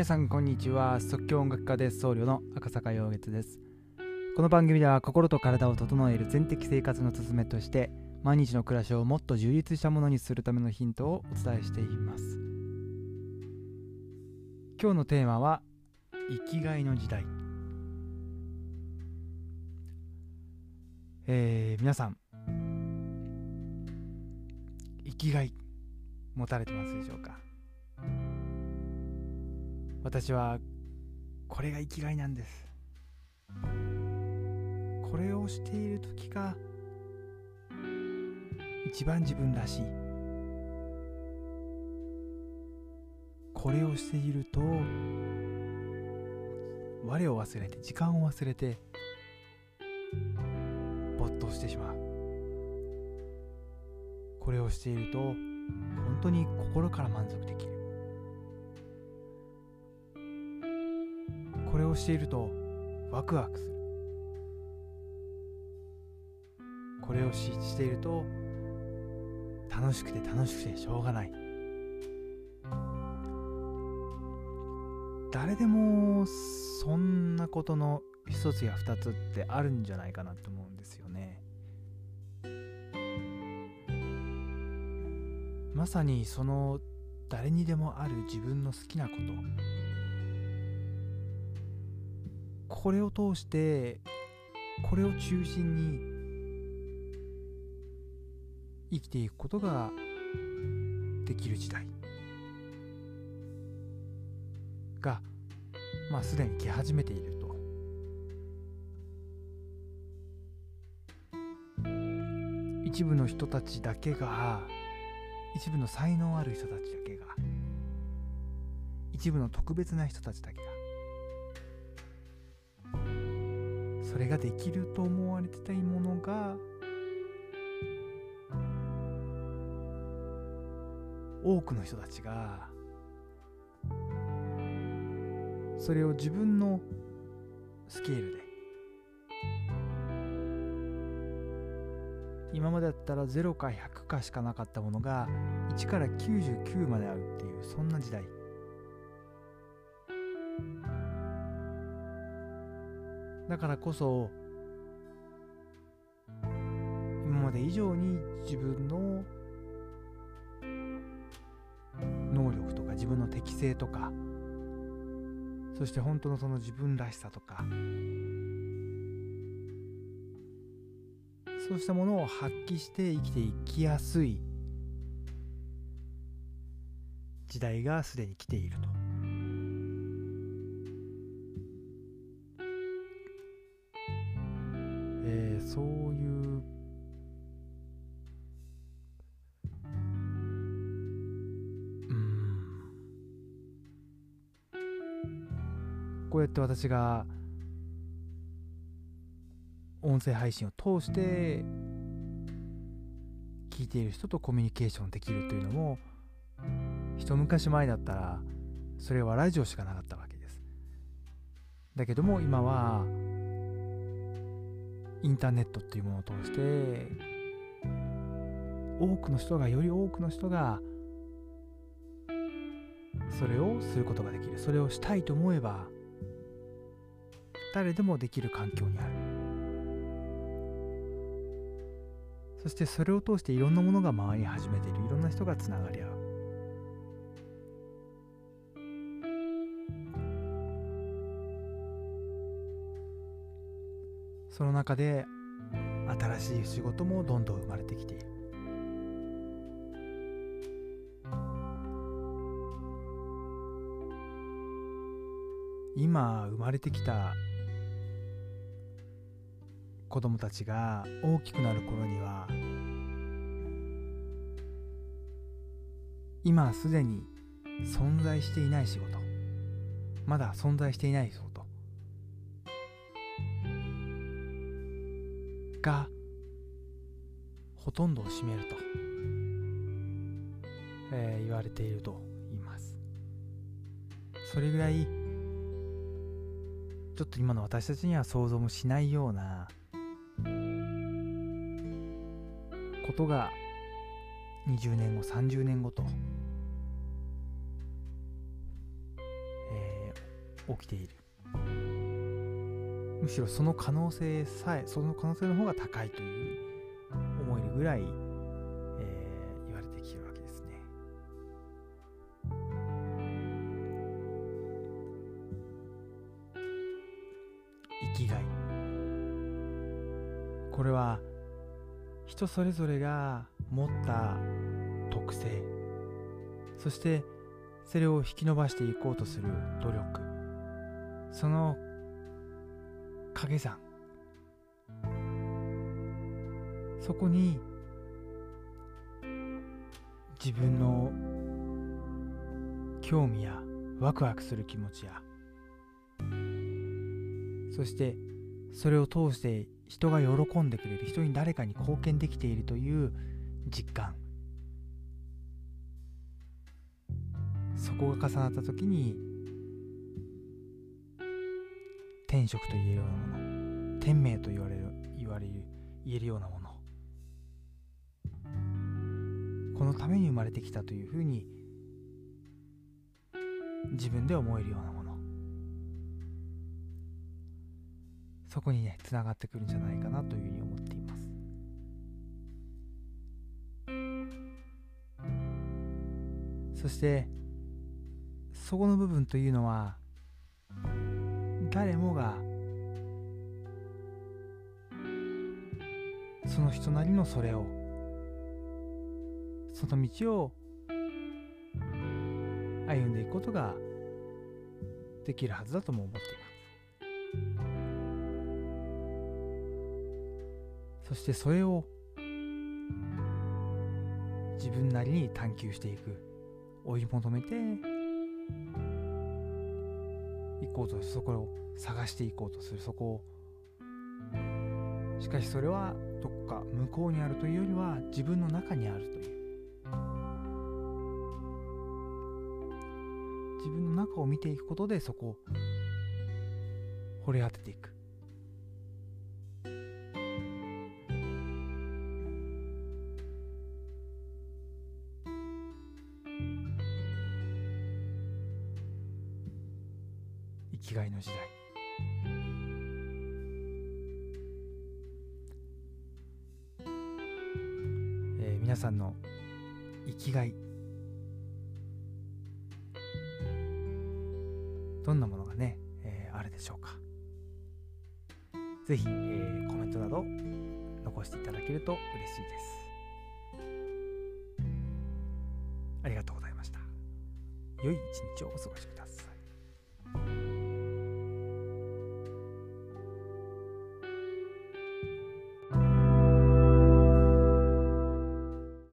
皆さんこんにちは。即興音楽家で僧侶の赤坂陽月です。この番組では心と体を整える全的生活の勧めとして毎日の暮らしをもっと充実したものにするためのヒントをお伝えしています。今日のテーマは生きがいの時代。えー、皆さん生きがい持たれてますでしょうか？私はこれが生きがいなんです。これをしている時が一番自分らしい。これをしていると我を忘れて時間を忘れて没頭してしまう。これをしていると本当に心から満足できる。れをしているとワクワクする。これをししていると楽しくて楽しくてしょうがない。誰でもそんなことの一つや二つってあるんじゃないかなと思うんですよね。まさにその誰にでもある自分の好きなこと。これを通してこれを中心に生きていくことができる時代。がまあすでに来始めていると。一部の人たちだけが一部の才能ある人たちだけが一部の特別な人たちだけがそれができると思われてたいものが多くの人たちがそれを自分のスケールで今までだったら0か100かしかなかったものが1から99まであるっていうそんな時代。だからこそ今まで以上に自分の能力とか自分の適性とかそして本当のその自分らしさとかそうしたものを発揮して生きていきやすい時代がすでに来ていると。こうやって私が音声配信を通して聞いている人とコミュニケーションできるというのも一昔前だったらそれはラジオしかなかったわけです。だけども今はインターネットっていうものを通して多くの人がより多くの人がそれをすることができる。それをしたいと思えば誰でもできる環境にある。そしてそれを通していろんなものが回り始めている。いろんな人がつながり合う。その中で新しい仕事もどんどん生まれてきている。今生まれてきた子供たちが大きくなる頃には今すでに存在していない仕事まだ存在していない仕事がほとんどを占めると、えー、言われていると言います。それぐらいちょっと今の私たちには想像もしないようなことが20年後30年後と、え起きている。むしろその可能性さえその可能性の方が高いという思えるぐらい、えー、言われてきてるわけですね。生きがい。これは人それぞれが持った特性。そしてそれを引き伸ばしていこうとする努力。その掛け算。そこに自分の興味やワクワクする気持ちや。そしてそれを通して人が喜んでくれる人に誰かに貢献できているという実感。そこが重なった時に天職と言えるようなもの天命と言われる言われる言えるようなもの。このために生まれてきたというふうに自分で思えるようなもの。そこにねつながってくるんじゃないかなというふうに思っています。そしてそこの部分というのは誰もがその人なりのそれをその道を歩んでいくことができるはずだとも思っています。そしてそれを自分なりに探求していく。追い求めて行こうとそこを探していこうとする。そこをしかしそれはどこか向こうにあるというよりは自分の中にあるという。自分の中を見ていくことでそこを掘り当てていく。きがいの時代。えー皆さんの生きがい。どんなものがね、えーあるでしょうか。ぜひ、えーコメントなど残していただけると嬉しいです。ありがとうございました。良い一日をお過ごしください。